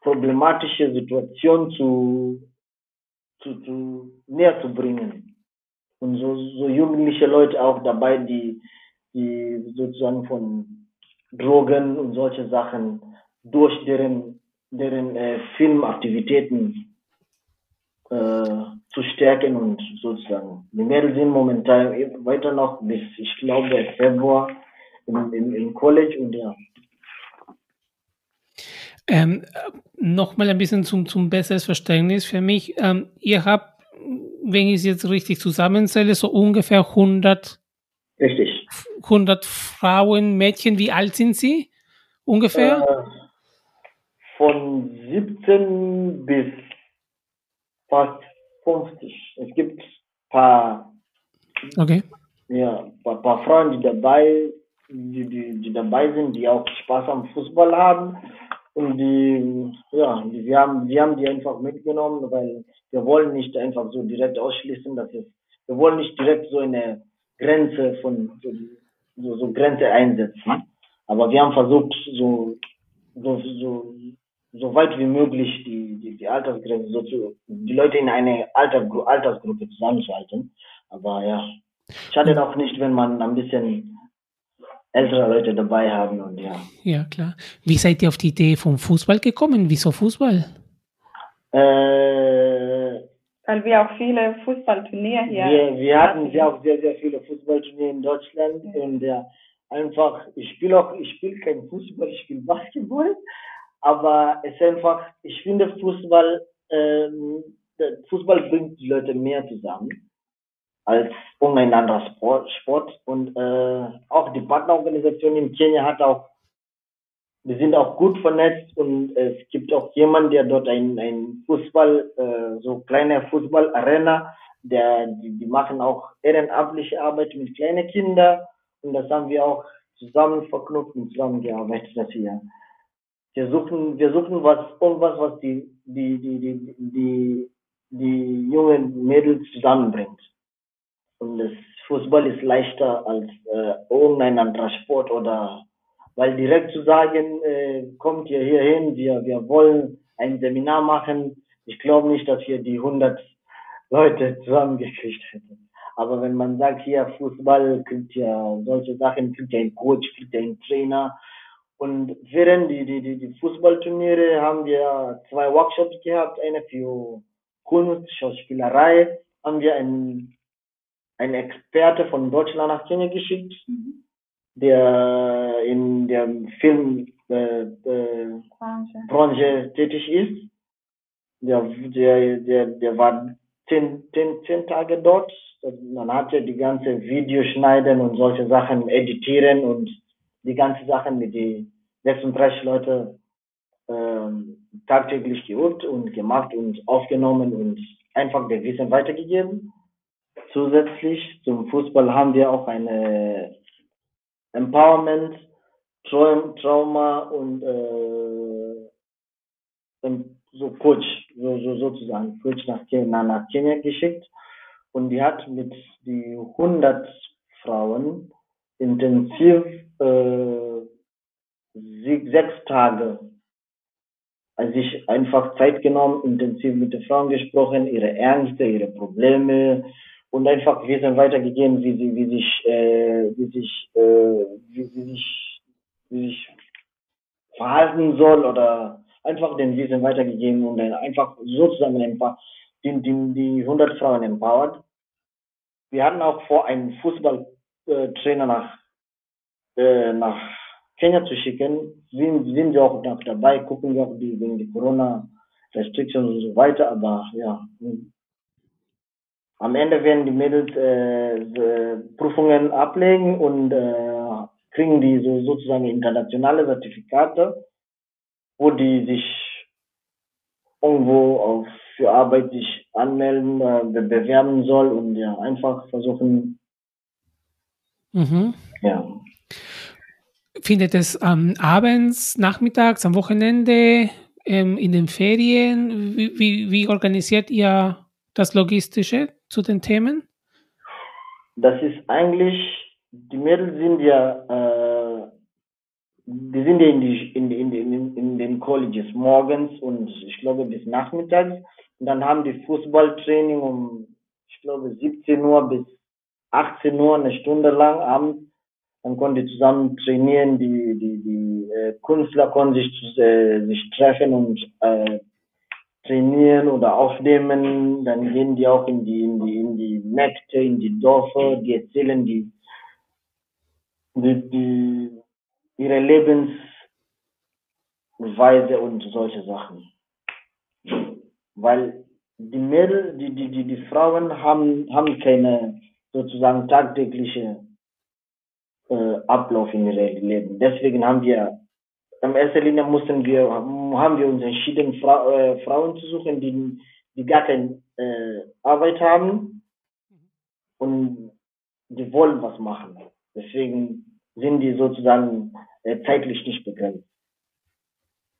problematische Situationen zu, zu, zu näher zu bringen. Und so, so jugendliche Leute auch dabei, die, die sozusagen von Drogen und solche Sachen durch deren, deren äh, Filmaktivitäten äh, zu stärken und sozusagen. Die Mädels sind momentan weiter noch bis, ich glaube, Februar im, im, im College und ja. Ähm, Nochmal ein bisschen zum, zum besseres Verständnis für mich. Ähm, ihr habt, wenn ich es jetzt richtig zusammenzähle, so ungefähr 100, Richtig. 100 Frauen, Mädchen. Wie alt sind sie ungefähr? Äh, von 17 bis fast 50. Es gibt ein paar, okay. ja, paar, paar Frauen, die dabei, die, die, die dabei sind, die auch Spaß am Fußball haben. Und die, ja, wir, haben, wir haben die einfach mitgenommen, weil wir wollen nicht einfach so direkt ausschließen, dass es, wir wollen nicht direkt so eine Grenze von, so, so Grenze einsetzen. Aber wir haben versucht, so, so, so, so weit wie möglich die, die, die Altersgrenze, so zu, die Leute in eine Alter, Altersgruppe zusammenzuhalten. Aber ja, schadet auch nicht, wenn man ein bisschen ältere Leute dabei haben und ja. Ja, klar. Wie seid ihr auf die Idee vom Fußball gekommen? Wieso Fußball? Äh, Weil wir auch viele Fußballturniere hier wir, wir hatten ja auch sehr, sehr viele Fußballturniere in Deutschland Ja. und ja, einfach, ich spiele auch, ich spiele kein Fußball, ich spiele Basketball, aber es ist einfach, ich finde Fußball, ähm, Fußball bringt die Leute mehr zusammen als irgendein anderer Sport, Sport. Und äh, auch die Partnerorganisation in Kenia hat auch, wir sind auch gut vernetzt und es gibt auch jemanden, der dort ein, ein Fußball, äh, so kleine Fußballarena, der, die, die machen auch ehrenamtliche Arbeit mit kleinen Kindern und das haben wir auch zusammen verknüpft und zusammengearbeitet, dass wir wir suchen, wir suchen was, irgendwas, was die, die, die, die, die, die jungen Mädels zusammenbringt. Und das Fußball ist leichter als äh, irgendein anderer Sport oder weil direkt zu sagen, äh, kommt ihr hier hin, wir, wir wollen ein Seminar machen. Ich glaube nicht, dass wir die 100 Leute zusammengekriegt hätten. Aber wenn man sagt, hier Fußball, kriegt ja solche Sachen, kriegt ja einen Coach, kriegt ja einen Trainer. Und während die, die, die, die Fußballturniere haben wir zwei Workshops gehabt, eine für Kunst, Schauspielerei, haben wir einen ein Experte von Deutschland nach Kenia geschickt, der in der Filmbranche äh, äh, tätig ist. Der, der, der, der war zehn, zehn, zehn Tage dort. Man hatte die ganze Videoschneiden und solche Sachen editieren und die ganze Sachen mit die 36 Leute ähm, tagtäglich geübt und gemacht und aufgenommen und einfach der Wissen weitergegeben. Zusätzlich zum Fußball haben wir auch eine Empowerment, Traum, Trauma und äh, so Coach, so, so sozusagen Coach nach Kenia, nach Kenia geschickt. Und die hat mit die 100 Frauen intensiv äh, sechs Tage also sich einfach Zeit genommen, intensiv mit den Frauen gesprochen, ihre Ängste, ihre Probleme und einfach Wissen weitergegeben, wie sie, wie sich, äh, wie sich, äh, wie, wie sich, wie sich verhalten soll oder einfach den Wissen weitergegeben und dann einfach sozusagen einfach die, die, die 100 Frauen empowert. Wir hatten auch vor, einen Fußballtrainer nach, äh, nach Kenia zu schicken, sind, sind wir auch noch dabei, gucken wir auch die, wegen die Corona-Restriktionen und so weiter, aber ja, am Ende werden die Mädels äh, äh, Prüfungen ablegen und äh, kriegen die so, sozusagen internationale Zertifikate, wo die sich irgendwo auf, für Arbeit sich anmelden, äh, be- bewerben soll und ja, einfach versuchen, Mhm. ja, Findet es ähm, abends, nachmittags, am Wochenende, ähm, in den Ferien? Wie, wie, wie organisiert ihr das Logistische zu den Themen? das ist eigentlich, die Mädels sind ja, äh, die sind ja in, die, in, in, in, in den Colleges morgens und ich glaube bis nachmittags. Und dann haben die Fußballtraining um, ich glaube, 17 Uhr bis 18 Uhr, eine Stunde lang abends. Dann konnten die zusammen trainieren, die, die, die äh, Künstler konnten sich, äh, sich treffen und äh, trainieren oder aufnehmen, dann gehen die auch in die, in die, in die Märkte, in die Dörfer, die erzählen die, die, die, ihre Lebensweise und solche Sachen. Weil die Mädels, die, die, die, die Frauen haben, haben keine sozusagen tagtägliche äh, Ablauf in ihrem Leben. Deswegen haben wir in erster Linie mussten wir, haben wir uns entschieden, Fra äh, Frauen zu suchen, die, die gar keine äh, Arbeit haben und die wollen was machen. Deswegen sind die sozusagen äh, zeitlich nicht begrenzt.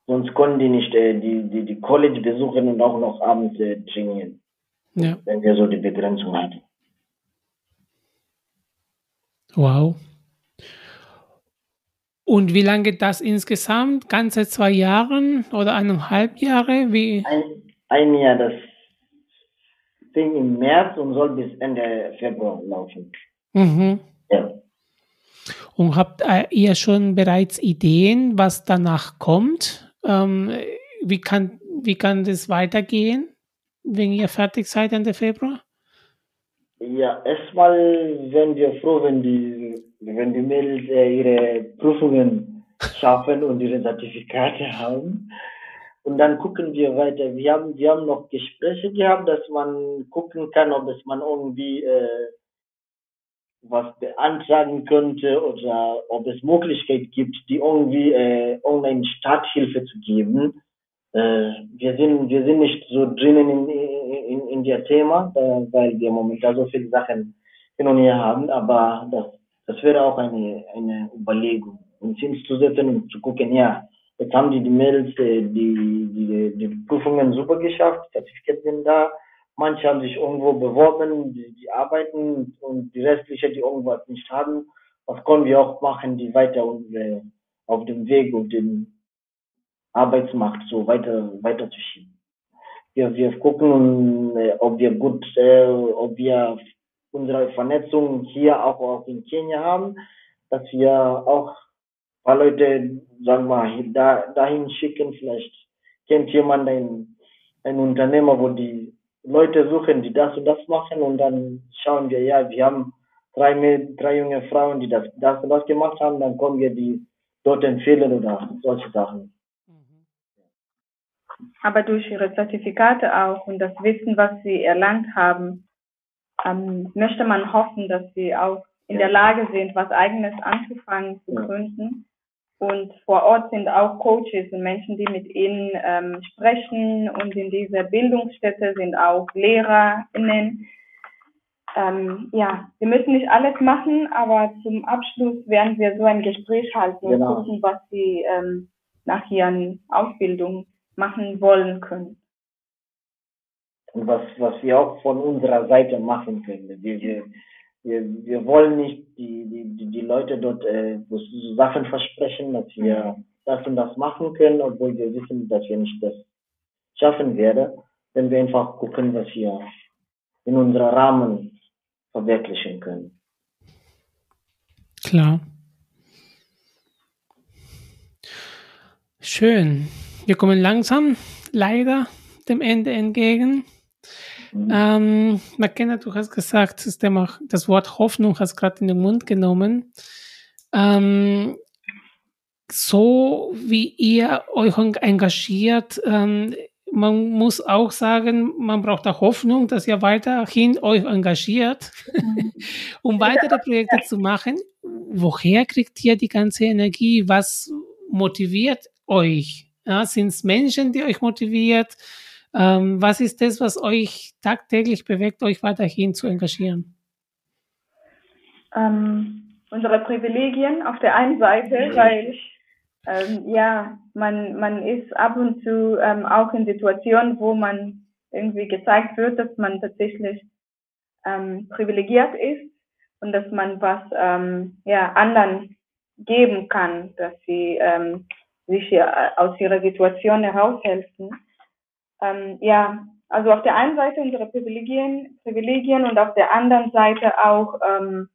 Sonst konnten die nicht äh, die, die, die College besuchen und auch noch abends äh, trainieren. Ja. Wenn wir so die Begrenzung hatten. Wow. Und wie lange das insgesamt? Ganze zwei Jahre oder eineinhalb Jahre? Wie? Ein, ein Jahr, das fing im März und soll bis Ende Februar laufen. Mhm. Ja. Und habt ihr schon bereits Ideen, was danach kommt? Ähm, wie, kann, wie kann das weitergehen, wenn ihr fertig seid Ende Februar? Ja, erstmal wären wir froh, wenn die, wenn die Mädels äh, ihre Prüfungen schaffen und ihre Zertifikate haben. Und dann gucken wir weiter. Wir haben, wir haben noch Gespräche gehabt, dass man gucken kann, ob es man irgendwie äh, was beantragen könnte oder ob es Möglichkeit gibt, die irgendwie äh, online Starthilfe zu geben. Äh, wir sind wir sind nicht so drinnen in, in, in der Thema, weil wir momentan so viele Sachen hin und her haben, aber das, das wäre auch eine, eine Überlegung, uns hinzusetzen und zu gucken, ja, Jetzt haben die, die Mädels äh, die, die, die Prüfungen super geschafft, Zertifikate sind da. Manche haben sich irgendwo beworben, die, die arbeiten und die restlichen, die irgendwas nicht haben. Was können wir auch machen, die weiter äh, auf dem Weg und den Arbeitsmarkt so weiter, weiter zu schieben. Wir, wir gucken, äh, ob wir gut, äh, ob wir unsere Vernetzung hier auch, auch in Kenia haben, dass wir auch paar Leute, sagen wir mal, da, dahin schicken. Vielleicht kennt jemand ein, ein Unternehmer, wo die Leute suchen, die das und das machen und dann schauen wir, ja, wir haben drei, drei junge Frauen, die das, das und das gemacht haben, dann können wir die dort empfehlen oder solche Sachen. Aber durch ihre Zertifikate auch und das Wissen, was sie erlangt haben, ähm, möchte man hoffen, dass sie auch in der Lage sind, was eigenes anzufangen, zu gründen. Und vor Ort sind auch Coaches und Menschen, die mit ihnen ähm, sprechen. Und in dieser Bildungsstätte sind auch LehrerInnen. Ähm, ja, wir müssen nicht alles machen, aber zum Abschluss werden wir so ein Gespräch halten genau. und gucken, was sie ähm, nach ihren Ausbildung machen wollen können. Und was, was wir auch von unserer Seite machen können. Wir, wir, wir, wir wollen nicht die, die, die Leute dort äh, so Sachen versprechen, dass wir das und das machen können, obwohl wir wissen, dass wir nicht das schaffen werden, wenn wir einfach gucken, was wir in unserem Rahmen verwirklichen können. Klar. Schön. Wir kommen langsam leider dem Ende entgegen. Mhm. Ähm, McKenna, du hast gesagt, das, Thema, das Wort Hoffnung hast gerade in den Mund genommen. Ähm, so wie ihr euch engagiert, ähm, man muss auch sagen, man braucht auch Hoffnung, dass ihr weiterhin euch engagiert, mhm. um weitere Projekte zu machen. Woher kriegt ihr die ganze Energie? Was motiviert euch? Ja, Sind es Menschen, die euch motiviert? Ähm, was ist das, was euch tagtäglich bewegt, euch weiterhin zu engagieren? Ähm, unsere Privilegien auf der einen Seite, weil ähm, ja, man, man ist ab und zu ähm, auch in Situationen, wo man irgendwie gezeigt wird, dass man tatsächlich ähm, privilegiert ist und dass man was ähm, ja, anderen geben kann, dass sie ähm, sich hier äh, aus ihrer Situation heraushelfen. Ähm, ja, also auf der einen Seite unsere Privilegien, Privilegien und auf der anderen Seite auch, ähm,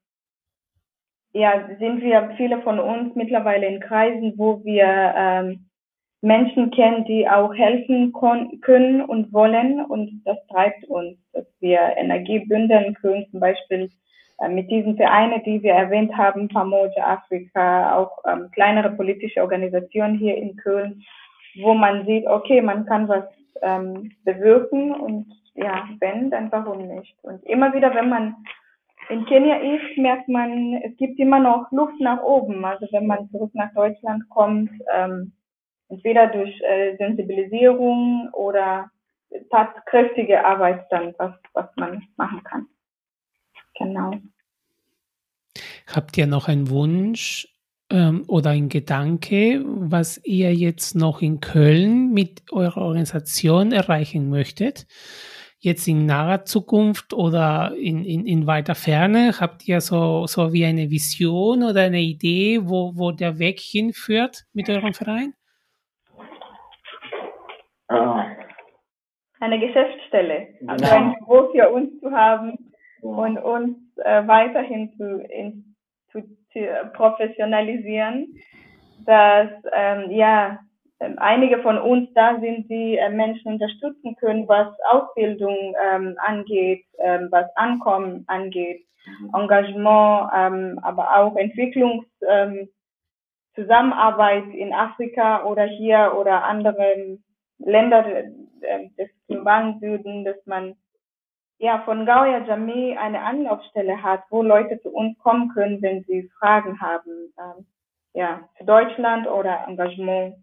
ja, sind wir viele von uns mittlerweile in Kreisen, wo wir ähm, Menschen kennen, die auch helfen können und wollen und das treibt uns, dass wir Energie bündeln können, zum Beispiel mit diesen Vereinen, die wir erwähnt haben, Pamoja Afrika, auch ähm, kleinere politische Organisationen hier in Köln, wo man sieht, okay, man kann was ähm, bewirken und ja, wenn, dann warum nicht? Und immer wieder, wenn man in Kenia ist, merkt man, es gibt immer noch Luft nach oben. Also wenn man zurück nach Deutschland kommt, ähm, entweder durch äh, Sensibilisierung oder tatkräftige Arbeit dann, was, was man machen kann. Genau. Habt ihr noch einen Wunsch ähm, oder ein Gedanke, was ihr jetzt noch in Köln mit eurer Organisation erreichen möchtet? Jetzt in naher Zukunft oder in, in, in weiter Ferne? Habt ihr so, so wie eine Vision oder eine Idee, wo, wo der Weg hinführt mit eurem Verein? Ah. Eine Geschäftsstelle, also genau. ein Büro für uns zu haben und uns äh, weiterhin zu, in, zu, zu professionalisieren, dass ähm, ja ähm, einige von uns da sind, die äh, Menschen unterstützen können, was Ausbildung ähm, angeht, ähm, was Ankommen angeht, mhm. Engagement, ähm, aber auch Entwicklungszusammenarbeit ähm, in Afrika oder hier oder anderen Ländern äh, des globalen Süden, dass man ja von Gauya Jamee eine Anlaufstelle hat, wo Leute zu uns kommen können, wenn sie Fragen haben, ähm, ja, für Deutschland oder Engagement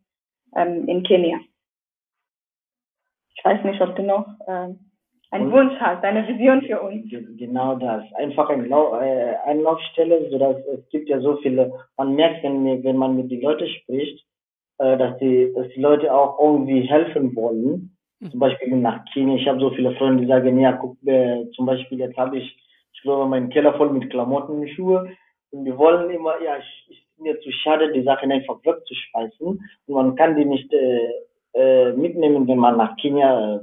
ähm, in Kenia. Ich weiß nicht, ob du noch ähm, einen Wunsch hast, eine Vision für uns. Genau das. Einfach eine äh, Anlaufstelle, sodass es gibt ja so viele, man merkt, wenn, wenn man mit den Leuten spricht, äh, dass, die, dass die Leute auch irgendwie helfen wollen. Zum Beispiel nach Kenia. Ich habe so viele Freunde, die sagen, ja, guck, äh, zum Beispiel jetzt habe ich, ich glaube, meinen Keller voll mit Klamotten und Schuhe. Und die wollen immer, ja, ich, ich bin mir zu schade, die Sachen einfach wegzuschmeißen. Und man kann die nicht äh, äh, mitnehmen, wenn man nach Kenia äh,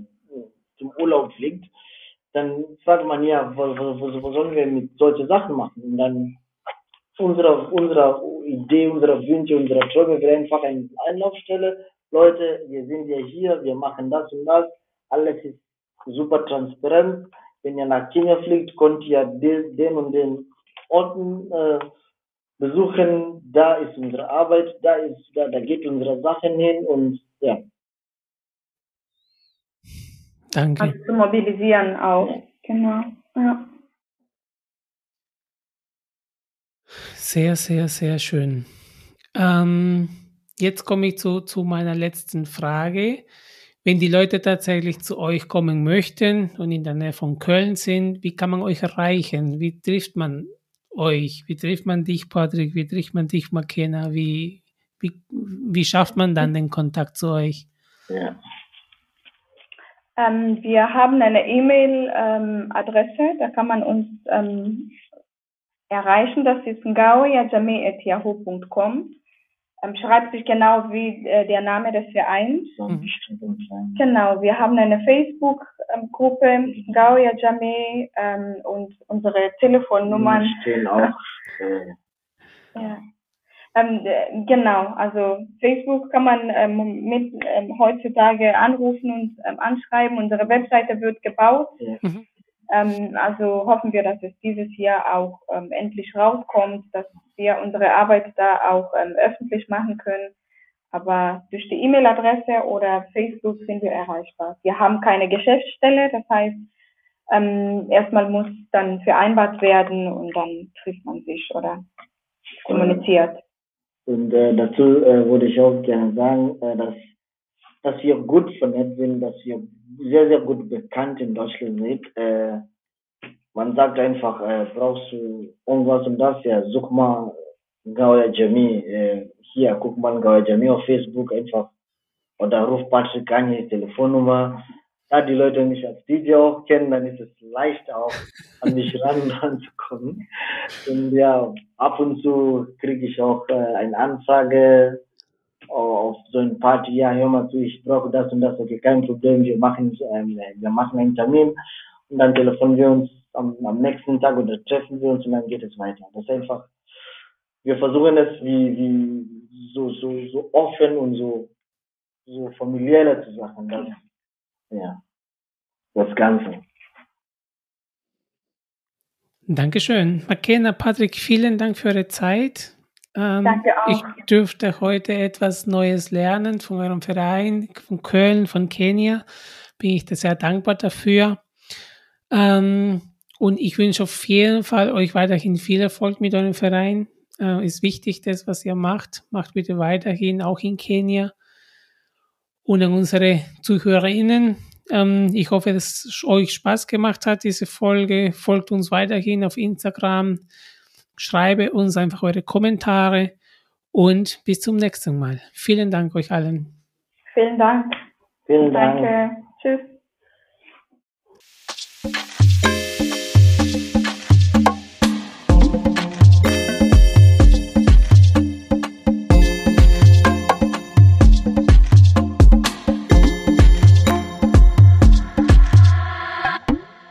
zum Urlaub fliegt. Dann fragt man ja, wo, wo, wo sollen wir mit solchen Sachen machen? Und dann unsere, unsere Idee, unsere Wünsche, unsere Träume wäre einfach eine Einlaufstelle, Leute, wir sind ja hier, wir machen das und das, alles ist super transparent. Wenn ihr nach Kenia fliegt, könnt ihr den und den Orten äh, besuchen. Da ist unsere Arbeit, da ist, da, da geht unsere Sachen hin und ja. Danke. Also zu mobilisieren auch, genau. Ja. Sehr, sehr, sehr schön. Ähm, jetzt komme ich zu, zu meiner letzten Frage. Wenn die Leute tatsächlich zu euch kommen möchten und in der Nähe von Köln sind, wie kann man euch erreichen? Wie trifft man euch? Wie trifft man dich, Patrick? Wie trifft man dich, Makena? Wie, wie, wie schafft man dann den Kontakt zu euch? Ja. Ähm, wir haben eine E-Mail-Adresse, ähm, da kann man uns ähm, erreichen. Das ist ngaoyajame.yahoo.com schreibt sich genau wie äh, der Name des Vereins. Mhm. Genau, wir haben eine Facebook-Gruppe, ähm, Gauya Jame, ähm, und unsere Telefonnummern. stehen auch. Äh, ja. Ähm, genau, also Facebook kann man ähm, mit ähm, heutzutage anrufen und ähm, anschreiben. Unsere Webseite wird gebaut. Mhm. Ähm, also hoffen wir, dass es dieses Jahr auch ähm, endlich rauskommt, dass wir unsere Arbeit da auch ähm, öffentlich machen können. Aber durch die E-Mail-Adresse oder Facebook sind wir erreichbar. Wir haben keine Geschäftsstelle, das heißt, ähm, erstmal muss dann vereinbart werden und dann trifft man sich oder kommuniziert. Und äh, dazu äh, würde ich auch gerne sagen, äh, dass, dass wir gut vernetzt sind, dass wir sehr, sehr gut bekannt in Deutschland sind. Äh, man sagt einfach, äh, brauchst du irgendwas und das, ja, such mal Gauya Jamie, äh, hier, guck mal Gauya Jamie auf Facebook einfach. Oder ruf Patrick an, hier Telefonnummer. Da die Leute mich als DJ auch kennen, dann ist es leichter auch an mich ran ranzukommen. Und ja, ab und zu kriege ich auch äh, eine Anfrage auf so ein Party, ja, hör mal zu, ich brauche das und das, okay, kein Problem, wir machen, ähm, wir machen einen Termin und dann telefonieren wir uns am, am nächsten Tag oder treffen wir uns und dann geht es weiter. Das ist einfach, wir versuchen es wie, wie so, so, so offen und so, so familiärer zu machen, das, ja, das Ganze. Dankeschön. Makena, Patrick, vielen Dank für eure Zeit. Ähm, Danke auch. Ich dürfte heute etwas Neues lernen von eurem Verein, von Köln, von Kenia. Bin ich sehr dankbar dafür. Ähm, und ich wünsche auf jeden Fall euch weiterhin viel Erfolg mit eurem Verein. Äh, ist wichtig, das, was ihr macht. Macht bitte weiterhin, auch in Kenia. Und an unsere ZuhörerInnen, ähm, ich hoffe, dass es euch Spaß gemacht hat, diese Folge. Folgt uns weiterhin auf Instagram. Schreibe uns einfach eure Kommentare und bis zum nächsten Mal. Vielen Dank euch allen. Vielen Dank. Vielen Dank. Danke. Tschüss.